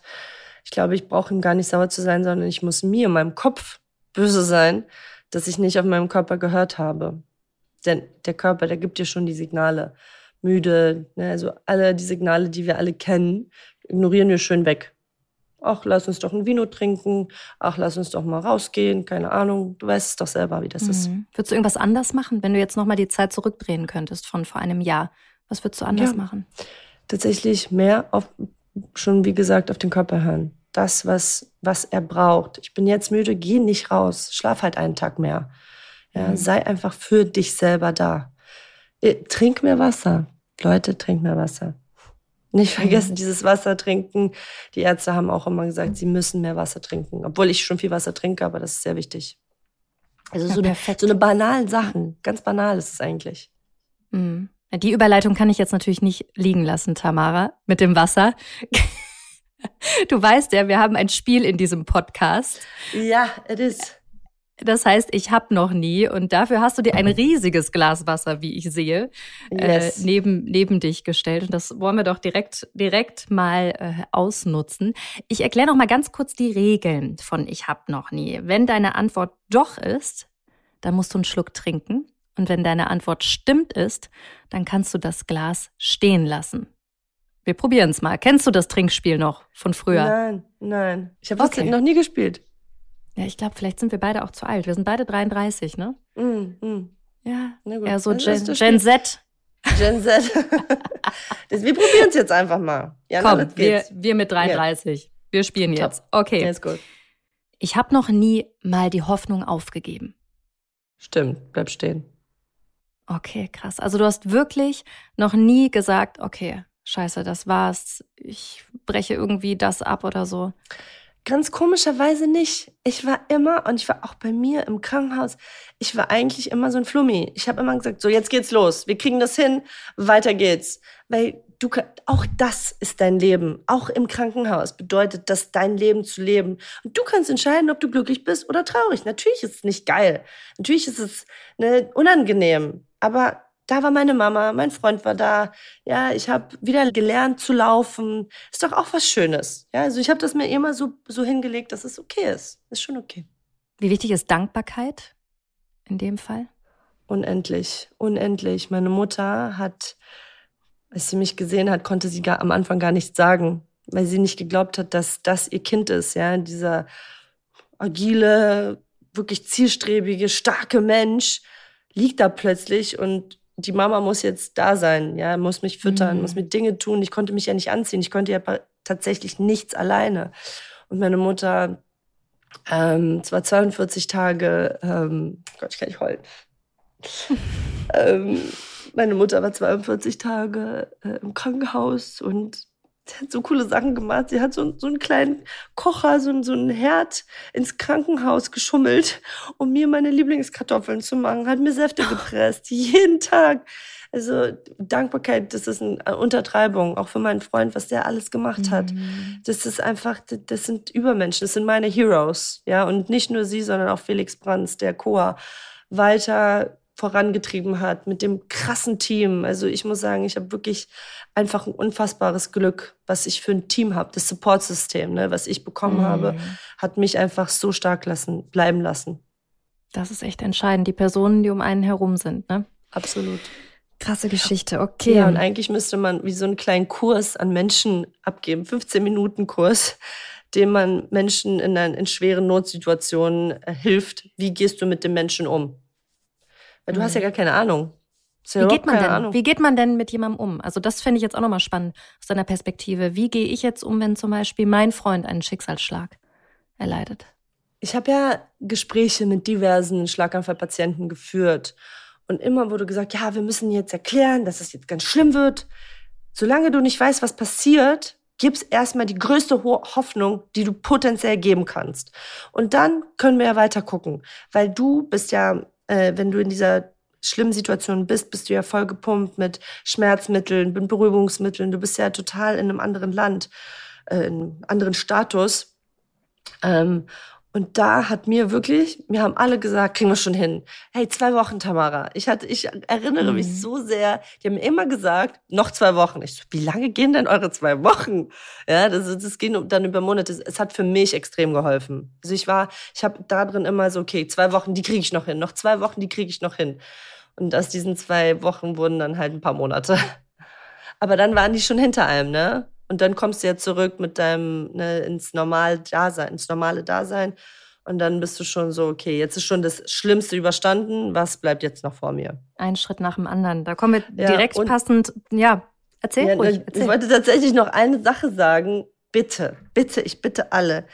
ich glaube, ich brauche ihm gar nicht sauer zu sein, sondern ich muss mir, meinem Kopf böse sein, dass ich nicht auf meinem Körper gehört habe. Denn der Körper, der gibt dir schon die Signale. Müde, ne, also alle die Signale, die wir alle kennen, ignorieren wir schön weg. Ach, lass uns doch ein Vino trinken. Ach, lass uns doch mal rausgehen. Keine Ahnung. Du weißt es doch selber, wie das mhm. ist. Würdest du irgendwas anders machen, wenn du jetzt nochmal die Zeit zurückdrehen könntest von vor einem Jahr? Was würdest du anders ja, machen? Tatsächlich mehr auf, schon wie gesagt, auf den Körper hören. Das, was, was er braucht. Ich bin jetzt müde, geh nicht raus. Schlaf halt einen Tag mehr. Ja, mhm. Sei einfach für dich selber da. Äh, trink mehr Wasser. Leute, trink mehr Wasser. Nicht vergessen, mhm. dieses Wasser trinken. Die Ärzte haben auch immer gesagt, sie müssen mehr Wasser trinken. Obwohl ich schon viel Wasser trinke, aber das ist sehr wichtig. Also ja, so, eine, so eine banalen Sachen. Ganz banal ist es eigentlich. Mhm. Die Überleitung kann ich jetzt natürlich nicht liegen lassen, Tamara, mit dem Wasser. Du weißt ja, wir haben ein Spiel in diesem Podcast. Ja, it is. Das heißt, ich habe noch nie und dafür hast du dir ein riesiges Glas Wasser, wie ich sehe, äh, yes. äh, neben, neben dich gestellt. Und das wollen wir doch direkt, direkt mal äh, ausnutzen. Ich erkläre noch mal ganz kurz die Regeln von Ich hab noch nie. Wenn deine Antwort doch ist, dann musst du einen Schluck trinken. Und wenn deine Antwort stimmt ist, dann kannst du das Glas stehen lassen. Wir probieren es mal. Kennst du das Trinkspiel noch von früher? Nein, nein. Ich habe okay. das noch nie gespielt. Ja, ich glaube, vielleicht sind wir beide auch zu alt. Wir sind beide 33, ne? Mm, mm. Ja, eher so Gen, Gen Z. Gen Z. das, wir probieren es jetzt einfach mal. Ja, Komm, na, wir, wir mit 33. Ja. Wir spielen jetzt. Top. Okay. Ja, ist gut. Ich habe noch nie mal die Hoffnung aufgegeben. Stimmt, bleib stehen. Okay, krass. Also du hast wirklich noch nie gesagt, okay, scheiße, das war's. Ich breche irgendwie das ab oder so. Ganz komischerweise nicht. Ich war immer, und ich war auch bei mir im Krankenhaus, ich war eigentlich immer so ein Flummi. Ich habe immer gesagt, so jetzt geht's los, wir kriegen das hin, weiter geht's. Weil du, auch das ist dein Leben. Auch im Krankenhaus bedeutet das, dein Leben zu leben. Und du kannst entscheiden, ob du glücklich bist oder traurig. Natürlich ist es nicht geil. Natürlich ist es ne, unangenehm. Aber da war meine Mama, mein Freund war da. Ja, ich habe wieder gelernt zu laufen. Ist doch auch was Schönes. Ja, also ich habe das mir immer so, so hingelegt, dass es okay ist. Ist schon okay. Wie wichtig ist Dankbarkeit in dem Fall? Unendlich, unendlich. Meine Mutter hat, als sie mich gesehen hat, konnte sie gar, am Anfang gar nichts sagen, weil sie nicht geglaubt hat, dass das ihr Kind ist. Ja, dieser agile, wirklich zielstrebige, starke Mensch liegt da plötzlich und die Mama muss jetzt da sein, ja, muss mich füttern, mhm. muss mir Dinge tun. Ich konnte mich ja nicht anziehen. Ich konnte ja tatsächlich nichts alleine. Und meine Mutter, ähm, zwar 42 Tage, ähm, Gott, ich kann nicht heulen. ähm, meine Mutter war 42 Tage äh, im Krankenhaus und Sie hat so coole Sachen gemacht. Sie hat so, so einen kleinen Kocher, so, so einen Herd ins Krankenhaus geschummelt, um mir meine Lieblingskartoffeln zu machen. Hat mir Säfte gepresst, jeden Tag. Also Dankbarkeit, das ist eine Untertreibung, auch für meinen Freund, was der alles gemacht hat. Mhm. Das ist einfach, das sind Übermenschen, das sind meine Heroes. Ja, und nicht nur sie, sondern auch Felix Brands, der Chor. Walter vorangetrieben hat, mit dem krassen Team. Also ich muss sagen, ich habe wirklich einfach ein unfassbares Glück, was ich für ein Team habe. Das Supportsystem, ne, was ich bekommen mhm. habe, hat mich einfach so stark lassen, bleiben lassen. Das ist echt entscheidend, die Personen, die um einen herum sind, ne? Absolut. Krasse Geschichte, okay. Ja, und eigentlich müsste man wie so einen kleinen Kurs an Menschen abgeben, 15 Minuten Kurs, dem man Menschen in, in schweren Notsituationen äh, hilft. Wie gehst du mit dem Menschen um? Weil du mhm. hast ja mhm. gar keine Ahnung. Wie geht man denn? Ahnung. Wie geht man denn mit jemandem um? Also das fände ich jetzt auch nochmal spannend aus deiner Perspektive. Wie gehe ich jetzt um, wenn zum Beispiel mein Freund einen Schicksalsschlag erleidet? Ich habe ja Gespräche mit diversen Schlaganfallpatienten geführt. Und immer wurde gesagt, ja, wir müssen jetzt erklären, dass es jetzt ganz schlimm wird. Solange du nicht weißt, was passiert, gib's erstmal die größte Hoffnung, die du potenziell geben kannst. Und dann können wir ja weiter gucken. Weil du bist ja äh, wenn du in dieser schlimmen Situation bist, bist du ja voll gepumpt mit Schmerzmitteln, mit Beruhigungsmitteln. Du bist ja total in einem anderen Land, äh, in einem anderen Status. Ähm, und da hat mir wirklich, mir haben alle gesagt, kriegen wir schon hin. Hey, zwei Wochen, Tamara. Ich hatte, ich erinnere mhm. mich so sehr. Die haben mir immer gesagt, noch zwei Wochen. Ich so, wie lange gehen denn eure zwei Wochen? Ja, das, das ging dann über Monate. Es hat für mich extrem geholfen. Also ich war, ich habe da drin immer so, okay, zwei Wochen, die kriege ich noch hin. Noch zwei Wochen, die kriege ich noch hin. Und aus diesen zwei Wochen wurden dann halt ein paar Monate. Aber dann waren die schon hinter einem, ne? Und dann kommst du ja zurück mit deinem, ne, ins normale Dasein, ins normale Dasein. Und dann bist du schon so, okay, jetzt ist schon das Schlimmste überstanden. Was bleibt jetzt noch vor mir? Ein Schritt nach dem anderen. Da kommen wir ja, direkt passend, ja, erzähl ja, ruhig. Erzähl. Ich wollte tatsächlich noch eine Sache sagen. Bitte, bitte, ich bitte alle.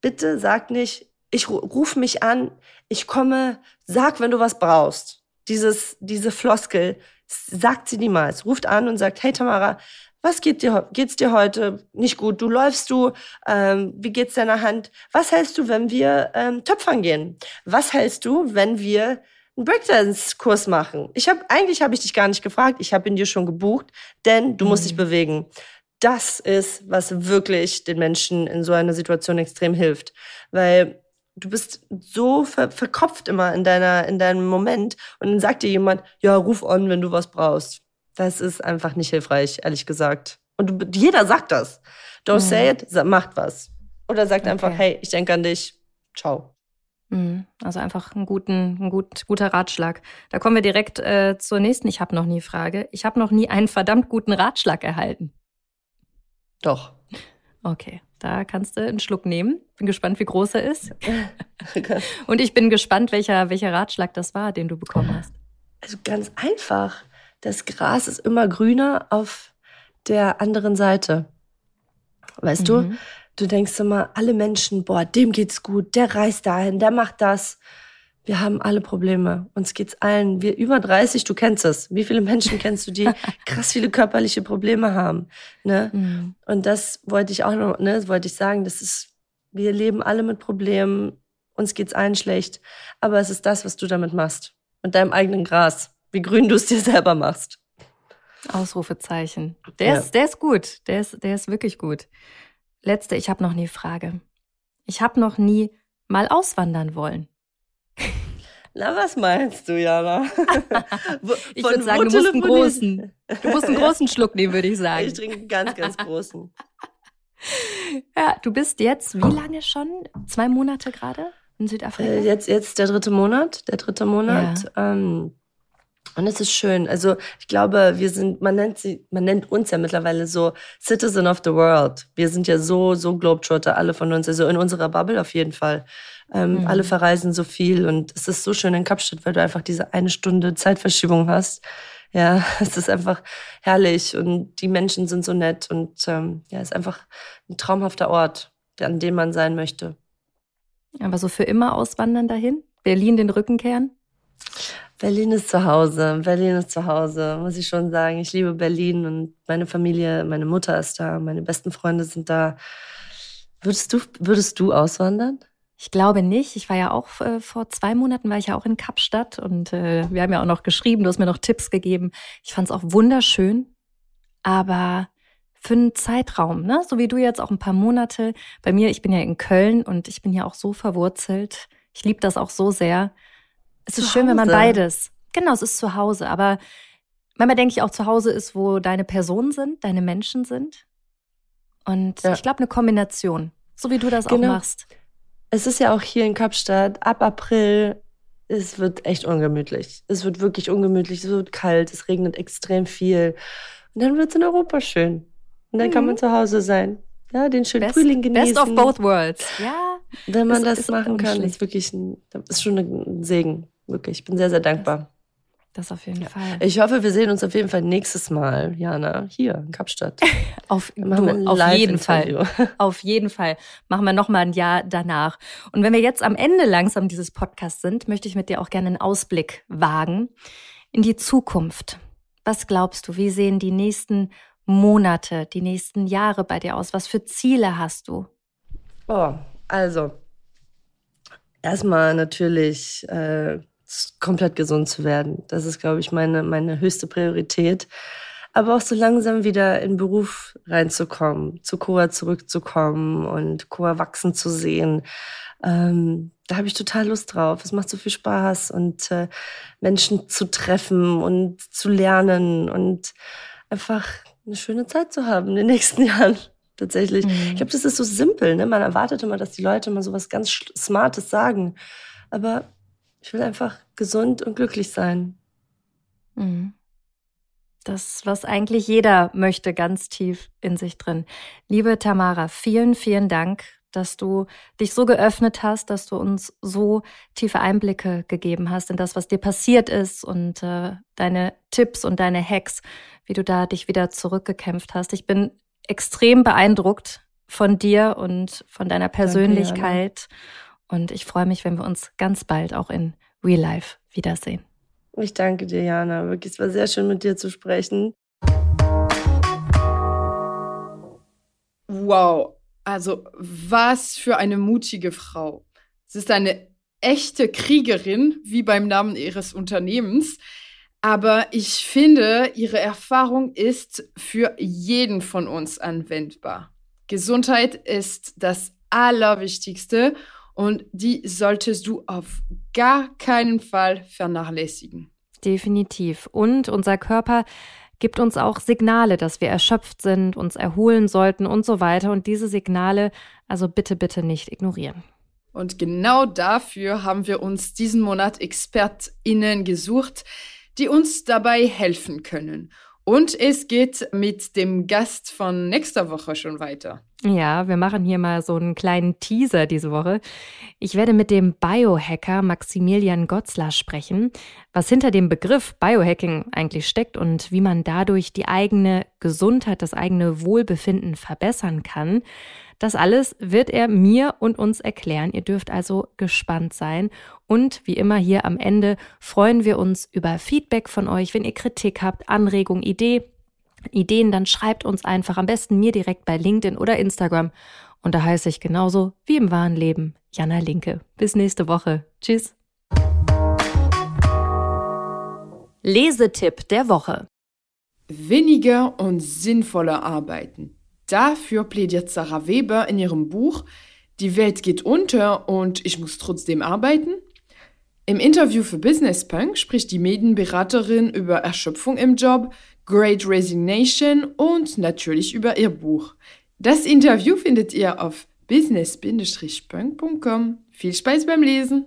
Bitte sag nicht, ich ruf mich an, ich komme, sag, wenn du was brauchst. Dieses, diese Floskel, sagt sie niemals. Ruft an und sagt, hey Tamara, Was geht dir, geht's dir heute nicht gut? Du läufst du? Ähm, wie geht's deiner Hand? Was hältst du, wenn wir ähm, töpfern gehen? Was hältst du, wenn wir einen Breakdance-Kurs machen? Ich habe eigentlich habe ich dich gar nicht gefragt. Ich habe ihn dir schon gebucht, denn du mhm. musst dich mhm. bewegen. Das ist, was wirklich den Menschen in so einer Situation extrem hilft, weil du bist so ver verkopft immer in deiner in deinem Moment und dann sagt dir jemand, ja, ruf an, wenn du was brauchst. Das ist einfach nicht hilfreich, ehrlich gesagt. Und jeder sagt das. Don't mhm. say it, macht was. Oder sagt okay. einfach, hey, ich denke an dich. Ciao. Mhm. Also einfach ein, guten, ein gut, guter Ratschlag. Da kommen wir direkt äh, zur nächsten Ich habe noch nie Frage. Ich habe noch nie einen verdammt guten Ratschlag erhalten. Doch. Okay, da kannst du einen Schluck nehmen. Bin gespannt, wie groß er ist. Und ich bin gespannt, welcher, welcher Ratschlag das war, den du bekommen hast. Also ganz einfach das Gras ist immer grüner auf der anderen Seite. Weißt mhm. du? Du denkst immer, alle Menschen, boah, dem geht's gut, der reist dahin, der macht das. Wir haben alle Probleme. Uns geht's allen. Wir über 30, du kennst es. Wie viele Menschen kennst du, die krass viele körperliche Probleme haben? Ne? Mhm. Und das wollte ich auch noch, ne, wollte ich sagen, das ist, wir leben alle mit Problemen. Uns geht's allen schlecht. Aber es ist das, was du damit machst. Mit deinem eigenen Gras wie grün du es dir selber machst. Ausrufezeichen. Der, ja. ist, der ist gut. Der ist, der ist wirklich gut. Letzte, ich habe noch nie Frage. Ich habe noch nie mal auswandern wollen. Na, was meinst du, Jana? ich würde sagen, du musst, einen großen, du musst einen großen Schluck nehmen, würde ich sagen. Ich trinke einen ganz, ganz großen. ja, du bist jetzt wie lange schon? Zwei Monate gerade in Südafrika? Äh, jetzt, jetzt der dritte Monat. Der dritte Monat. Ja. Ähm, und es ist schön. Also ich glaube, wir sind, man nennt sie, man nennt uns ja mittlerweile so Citizen of the World. Wir sind ja so, so Globetrotter, alle von uns, also in unserer Bubble auf jeden Fall. Ähm, mhm. Alle verreisen so viel und es ist so schön in Kapstadt, weil du einfach diese eine Stunde Zeitverschiebung hast. Ja, es ist einfach herrlich und die Menschen sind so nett und ähm, ja, es ist einfach ein traumhafter Ort, an dem man sein möchte. Aber so für immer auswandern dahin? Berlin den Rücken kehren? Berlin ist zu Hause. Berlin ist zu Hause, muss ich schon sagen. Ich liebe Berlin und meine Familie, meine Mutter ist da, meine besten Freunde sind da. Würdest du, würdest du auswandern? Ich glaube nicht. Ich war ja auch äh, vor zwei Monaten war ich ja auch in Kapstadt und äh, wir haben ja auch noch geschrieben, du hast mir noch Tipps gegeben. Ich fand es auch wunderschön, aber für einen Zeitraum, ne? So wie du jetzt auch ein paar Monate. Bei mir, ich bin ja in Köln und ich bin ja auch so verwurzelt. Ich liebe das auch so sehr. Es ist schön, wenn man beides. Genau, es ist zu Hause. Aber manchmal denke ich auch, zu Hause ist, wo deine Personen sind, deine Menschen sind. Und ja. ich glaube, eine Kombination. So wie du das genau. auch machst. Es ist ja auch hier in Kapstadt ab April, es wird echt ungemütlich. Es wird wirklich ungemütlich, es wird kalt, es regnet extrem viel. Und dann wird es in Europa schön. Und dann mhm. kann man zu Hause sein. Ja, den schönen best, Frühling genießen. Best of both worlds. Ja. Wenn man ist, das ist machen kann, ist wirklich ein, ist schon ein Segen. Wirklich. Ich bin sehr, sehr dankbar. Das auf jeden ja. Fall. Ich hoffe, wir sehen uns auf jeden Fall nächstes Mal, Jana, hier in Kapstadt. auf, du, auf jeden Fall. Auf jeden Fall. Machen wir nochmal ein Jahr danach. Und wenn wir jetzt am Ende langsam dieses Podcasts sind, möchte ich mit dir auch gerne einen Ausblick wagen in die Zukunft. Was glaubst du? Wie sehen die nächsten Monate, die nächsten Jahre bei dir aus? Was für Ziele hast du? Oh, also erstmal natürlich äh, komplett gesund zu werden. Das ist, glaube ich, meine, meine höchste Priorität. Aber auch so langsam wieder in Beruf reinzukommen, zu Coa zurückzukommen und Coa wachsen zu sehen. Ähm, da habe ich total Lust drauf. Es macht so viel Spaß und äh, Menschen zu treffen und zu lernen und einfach eine schöne Zeit zu haben in den nächsten Jahren. Tatsächlich. Mhm. Ich glaube, das ist so simpel. Ne? Man erwartet immer, dass die Leute mal so was ganz Smartes sagen. Aber ich will einfach gesund und glücklich sein. Mhm. Das, was eigentlich jeder möchte, ganz tief in sich drin. Liebe Tamara, vielen, vielen Dank, dass du dich so geöffnet hast, dass du uns so tiefe Einblicke gegeben hast in das, was dir passiert ist und äh, deine Tipps und deine Hacks, wie du da dich wieder zurückgekämpft hast. Ich bin extrem beeindruckt von dir und von deiner Persönlichkeit. Danke, und ich freue mich, wenn wir uns ganz bald auch in Real Life wiedersehen. Ich danke dir, Jana. Wirklich, es war sehr schön, mit dir zu sprechen. Wow, also was für eine mutige Frau. Sie ist eine echte Kriegerin, wie beim Namen ihres Unternehmens. Aber ich finde, ihre Erfahrung ist für jeden von uns anwendbar. Gesundheit ist das Allerwichtigste und die solltest du auf gar keinen Fall vernachlässigen. Definitiv. Und unser Körper gibt uns auch Signale, dass wir erschöpft sind, uns erholen sollten und so weiter. Und diese Signale also bitte, bitte nicht ignorieren. Und genau dafür haben wir uns diesen Monat ExpertInnen gesucht, die uns dabei helfen können. Und es geht mit dem Gast von nächster Woche schon weiter. Ja, wir machen hier mal so einen kleinen Teaser diese Woche. Ich werde mit dem Biohacker Maximilian Gotzler sprechen, was hinter dem Begriff Biohacking eigentlich steckt und wie man dadurch die eigene Gesundheit, das eigene Wohlbefinden verbessern kann. Das alles wird er mir und uns erklären. Ihr dürft also gespannt sein. Und wie immer hier am Ende freuen wir uns über Feedback von euch. Wenn ihr Kritik habt, Anregung, Idee, Ideen, dann schreibt uns einfach am besten mir direkt bei LinkedIn oder Instagram. Und da heiße ich genauso wie im wahren Leben Jana Linke. Bis nächste Woche. Tschüss. Lesetipp der Woche. Weniger und sinnvoller arbeiten. Dafür plädiert Sarah Weber in ihrem Buch Die Welt geht unter und ich muss trotzdem arbeiten. Im Interview für Business Punk spricht die Medienberaterin über Erschöpfung im Job, Great Resignation und natürlich über ihr Buch. Das Interview findet ihr auf business-punk.com. Viel Spaß beim Lesen!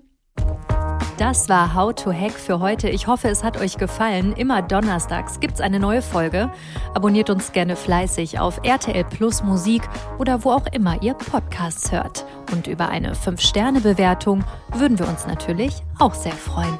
Das war How to Hack für heute. Ich hoffe, es hat euch gefallen. Immer donnerstags gibt es eine neue Folge. Abonniert uns gerne fleißig auf RTL Plus Musik oder wo auch immer ihr Podcasts hört. Und über eine 5-Sterne-Bewertung würden wir uns natürlich auch sehr freuen.